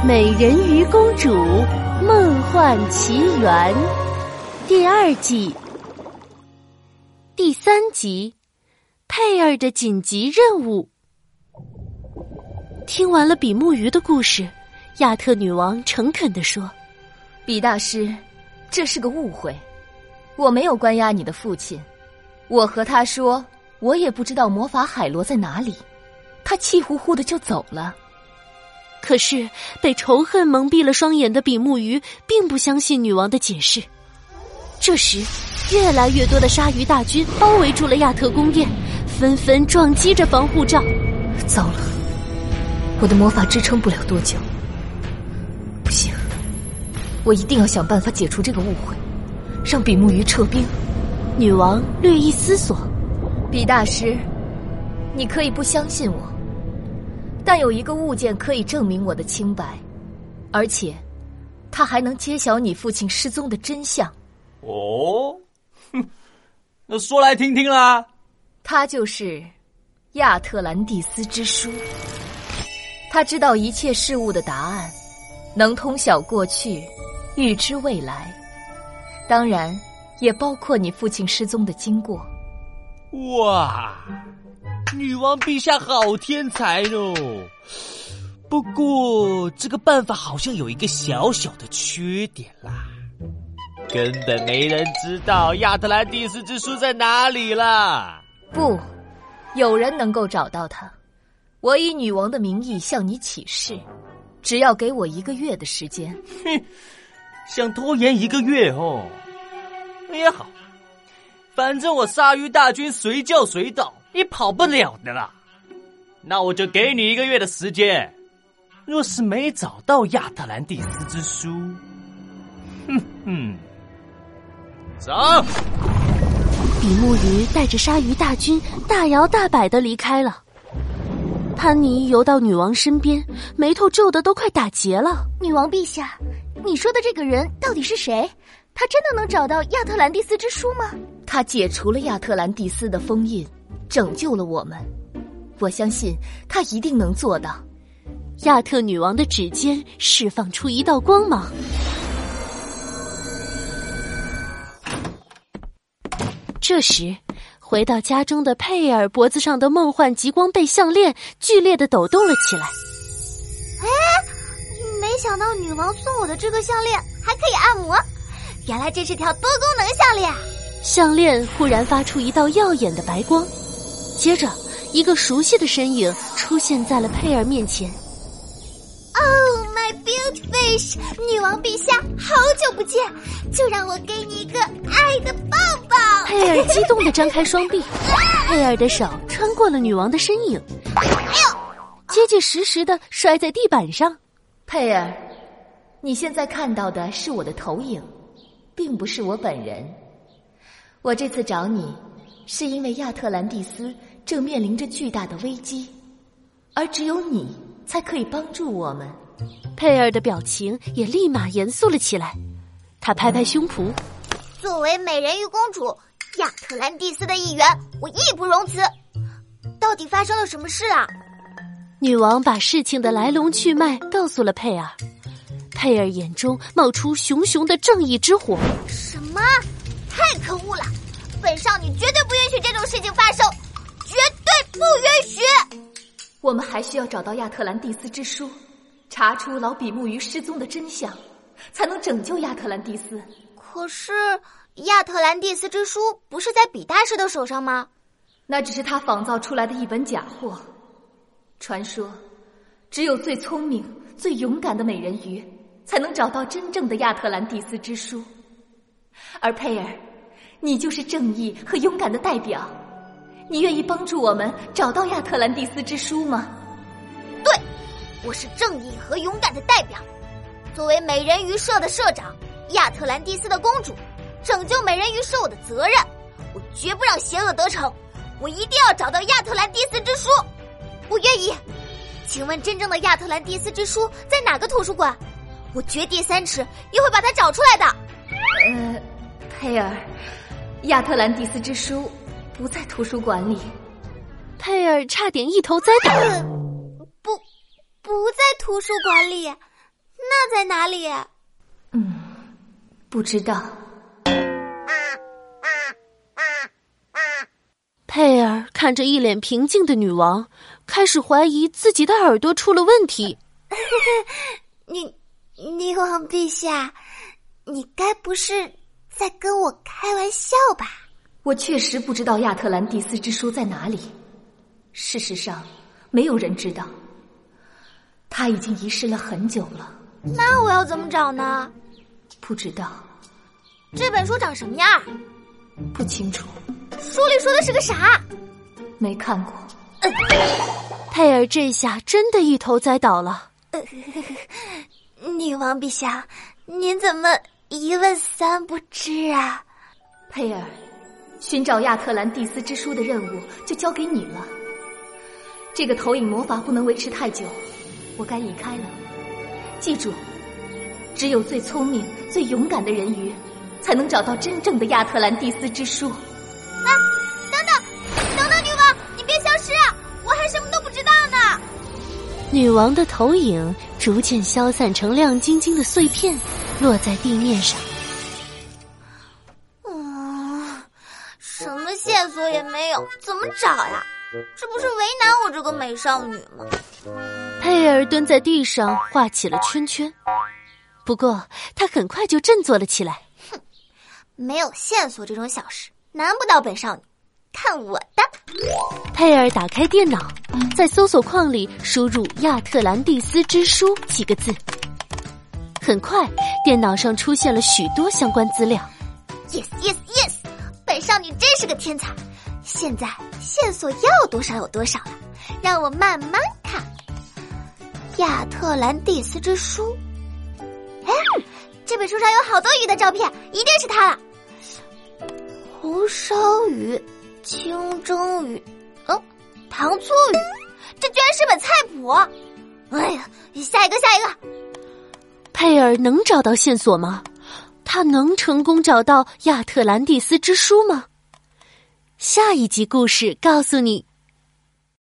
《美人鱼公主梦幻奇缘》第二季第三集：佩尔的紧急任务。听完了比目鱼的故事，亚特女王诚恳地说：“比大师，这是个误会，我没有关押你的父亲。我和他说，我也不知道魔法海螺在哪里，他气呼呼的就走了。”可是被仇恨蒙蔽了双眼的比目鱼并不相信女王的解释。这时，越来越多的鲨鱼大军包围住了亚特宫殿，纷纷撞击着防护罩。糟了，我的魔法支撑不了多久。不行，我一定要想办法解除这个误会，让比目鱼撤兵。女王略一思索：“比大师，你可以不相信我。”但有一个物件可以证明我的清白，而且，它还能揭晓你父亲失踪的真相。哦，哼，那说来听听啦。它就是亚特兰蒂斯之书。他知道一切事物的答案，能通晓过去，预知未来，当然也包括你父亲失踪的经过。哇！女王陛下好天才哦！不过这个办法好像有一个小小的缺点啦，根本没人知道亚特兰蒂斯之书在哪里啦。不，有人能够找到它。我以女王的名义向你起誓，只要给我一个月的时间。哼，想拖延一个月哦？也好，反正我鲨鱼大军随叫随到。你跑不了的啦，那我就给你一个月的时间。若是没找到亚特兰蒂斯之书，哼哼，走。比目鱼带着鲨鱼大军大摇大摆的离开了。潘妮游到女王身边，眉头皱的都快打结了。女王陛下，你说的这个人到底是谁？他真的能找到亚特兰蒂斯之书吗？他解除了亚特兰蒂斯的封印。拯救了我们，我相信他一定能做到。亚特女王的指尖释放出一道光芒，这时回到家中的佩尔脖子上的梦幻极光贝项链剧烈的抖动了起来。哎，没想到女王送我的这个项链还可以按摩，原来这是条多功能项链。项链忽然发出一道耀眼的白光。接着，一个熟悉的身影出现在了佩尔面前。Oh my beautiful fish，女王陛下，好久不见，就让我给你一个爱的抱抱。佩尔激动的张开双臂，佩尔的手穿过了女王的身影，哎呦，结结实实的摔在地板上。佩尔，你现在看到的是我的投影，并不是我本人。我这次找你，是因为亚特兰蒂斯。正面临着巨大的危机，而只有你才可以帮助我们。佩尔的表情也立马严肃了起来，他拍拍胸脯：“作为美人鱼公主，亚特兰蒂斯的一员，我义不容辞。到底发生了什么事啊？”女王把事情的来龙去脉告诉了佩尔，佩尔眼中冒出熊熊的正义之火。什么？太可恶了！本少女绝对不允许这种事情发生。我们还需要找到亚特兰蒂斯之书，查出老比目鱼失踪的真相，才能拯救亚特兰蒂斯。可是，亚特兰蒂斯之书不是在比大师的手上吗？那只是他仿造出来的一本假货。传说，只有最聪明、最勇敢的美人鱼，才能找到真正的亚特兰蒂斯之书。而佩尔，你就是正义和勇敢的代表。你愿意帮助我们找到亚特兰蒂斯之书吗？对，我是正义和勇敢的代表。作为美人鱼社的社长，亚特兰蒂斯的公主，拯救美人鱼是我的责任。我绝不让邪恶得逞。我一定要找到亚特兰蒂斯之书。我愿意。请问，真正的亚特兰蒂斯之书在哪个图书馆？我掘地三尺也会把它找出来的。呃，佩尔，亚特兰蒂斯之书。不在图书馆里，佩尔差点一头栽倒。不，不在图书馆里，那在哪里？嗯，不知道。佩尔看着一脸平静的女王，开始怀疑自己的耳朵出了问题。女女王陛下，你该不是在跟我开玩笑吧？我确实不知道亚特兰蒂斯之书在哪里。事实上，没有人知道。它已经遗失了很久了。那我要怎么找呢？不知道。这本书长什么样？不清楚。书里说的是个啥？没看过。佩尔这下真的一头栽倒了。女王陛下，您怎么一问三不知啊？佩尔，寻找亚特兰蒂斯之书的任务就交给你了。这个投影魔法不能维持太久，我该离开了。记住，只有最聪明、最勇敢的人鱼，才能找到真正的亚特兰蒂斯之书。啊！等等，等等，女王，你别消失啊！我还什么都不知道呢。女王的投影逐渐消散成亮晶晶的碎片，落在地面上。么线索也没有，怎么找呀？这不是为难我这个美少女吗？佩尔蹲在地上画起了圈圈，不过他很快就振作了起来。哼，没有线索这种小事难不倒本少女，看我的！佩尔打开电脑，在搜索框里输入“亚特兰蒂斯之书”几个字，很快电脑上出现了许多相关资料。Yes, yes, yes！本少女真是个天才。现在线索要多少有多少了，让我慢慢看。亚特兰蒂斯之书，哎，这本书上有好多鱼的照片，一定是它了。红烧鱼、清蒸鱼，哦，糖醋鱼，这居然是本菜谱。哎呀，下一个，下一个。佩尔能找到线索吗？他能成功找到亚特兰蒂斯之书吗？下一集故事告诉你。